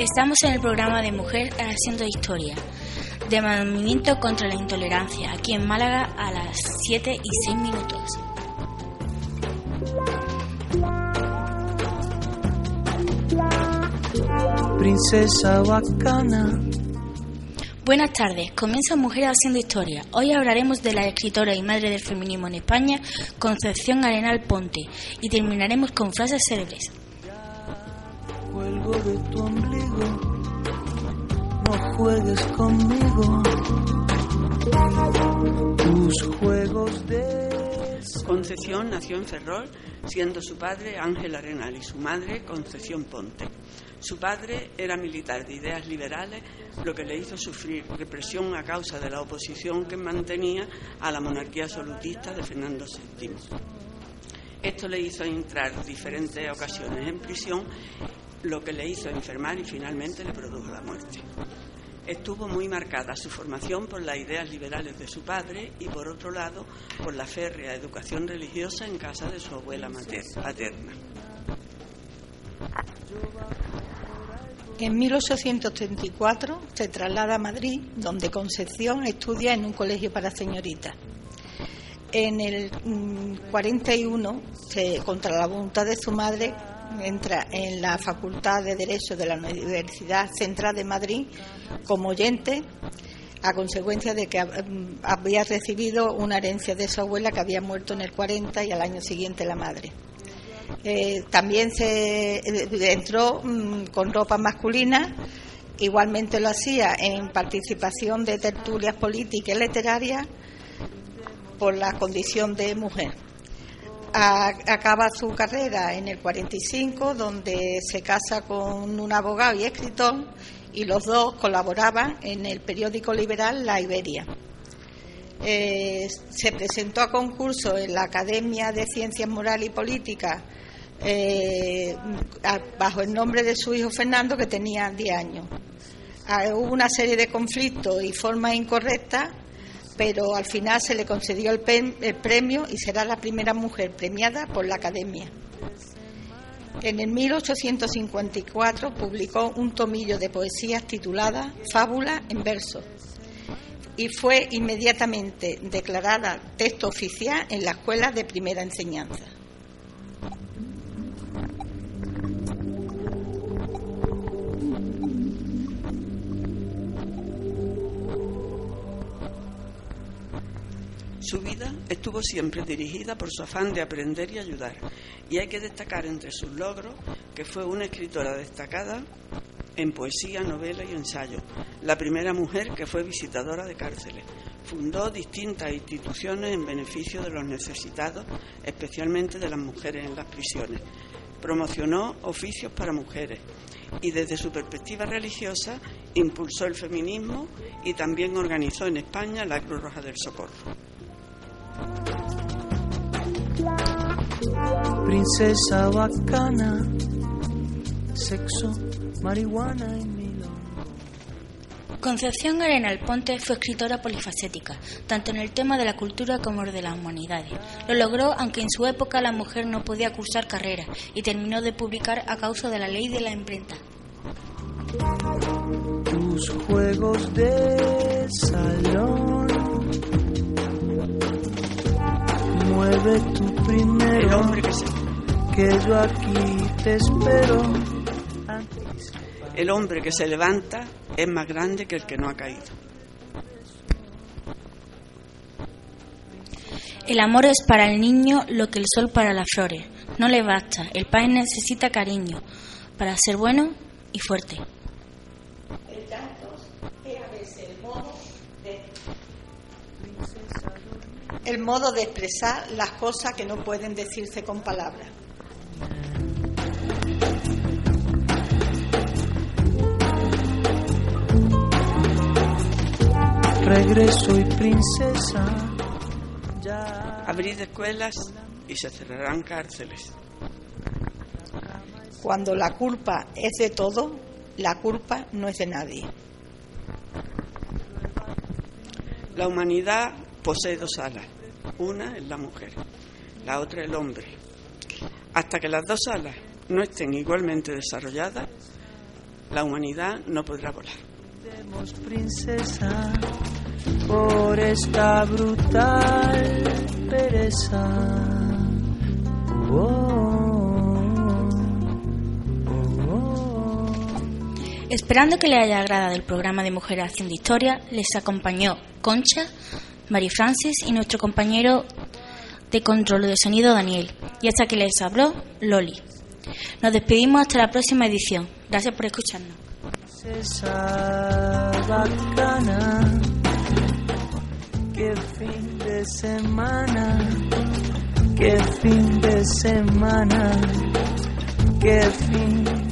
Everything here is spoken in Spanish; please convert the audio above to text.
Estamos en el programa de Mujer Haciendo Historia, de Movimiento contra la Intolerancia, aquí en Málaga a las 7 y 6 minutos. Princesa bacana. Buenas tardes, comienza Mujer Haciendo Historia. Hoy hablaremos de la escritora y madre del feminismo en España, Concepción Arenal Ponte, y terminaremos con frases célebres. Cuelgo de tu ombligo, no juegues conmigo. Tus juegos de. Concepción nació en Ferrol, siendo su padre Ángel Arenal y su madre Concepción Ponte. Su padre era militar de ideas liberales, lo que le hizo sufrir represión a causa de la oposición que mantenía a la monarquía absolutista de Fernando VII. Esto le hizo entrar diferentes ocasiones en prisión, lo que le hizo enfermar y finalmente le produjo la muerte. Estuvo muy marcada su formación por las ideas liberales de su padre y, por otro lado, por la férrea educación religiosa en casa de su abuela paterna. En 1834 se traslada a Madrid, donde Concepción estudia en un colegio para señoritas. En el 41, se, contra la voluntad de su madre, entra en la Facultad de Derecho de la Universidad Central de Madrid como oyente a consecuencia de que había recibido una herencia de su abuela que había muerto en el 40 y al año siguiente la madre. Eh, también se eh, entró mmm, con ropa masculina, igualmente lo hacía en participación de tertulias políticas y literarias por la condición de mujer. Acaba su carrera en el 45, donde se casa con un abogado y escritor, y los dos colaboraban en el periódico liberal La Iberia. Eh, se presentó a concurso en la Academia de Ciencias Morales y Políticas eh, bajo el nombre de su hijo Fernando, que tenía 10 años. Ah, hubo una serie de conflictos y formas incorrectas, pero al final se le concedió el, premio y será la primera mujer premiada por la Academia. En el 1854 publicó un tomillo de poesías titulada Fábula en verso y fue inmediatamente declarada texto oficial en la escuela de primera enseñanza. Su vida estuvo siempre dirigida por su afán de aprender y ayudar, y hay que destacar entre sus logros que fue una escritora destacada en poesía, novela y ensayo, la primera mujer que fue visitadora de cárceles. Fundó distintas instituciones en beneficio de los necesitados, especialmente de las mujeres en las prisiones. Promocionó oficios para mujeres y desde su perspectiva religiosa impulsó el feminismo y también organizó en España la Cruz Roja del Socorro. Princesa bacana, sexo, marihuana y milón. Concepción Arenal Ponte fue escritora polifacética, tanto en el tema de la cultura como de las humanidades. Lo logró aunque en su época la mujer no podía cursar carrera y terminó de publicar a causa de la ley de la imprenta. Tus juegos de salón. Mueve tu primero. El hombre que se, que yo aquí te espero. el hombre que se levanta es más grande que el que no ha caído. El amor es para el niño lo que el sol para las flores. No le basta, el padre necesita cariño para ser bueno y fuerte. El es a veces el modo de, el modo de expresar las cosas que no pueden decirse con palabras. Regreso y princesa. Ya. Abrid escuelas y se cerrarán cárceles. Cuando la culpa es de todo, la culpa no es de nadie. La humanidad posee dos alas. Una es la mujer, la otra el hombre. Hasta que las dos alas no estén igualmente desarrolladas, la humanidad no podrá volar. Princesa por esta brutal pereza. Oh, oh, oh. Esperando que le haya agradado el programa de Mujeres Haciendo Historia, les acompañó Concha, Mary Francis y nuestro compañero de control de sonido Daniel. Y hasta que les habló Loli. Nos despedimos hasta la próxima edición. Gracias por escucharnos. Qué fin.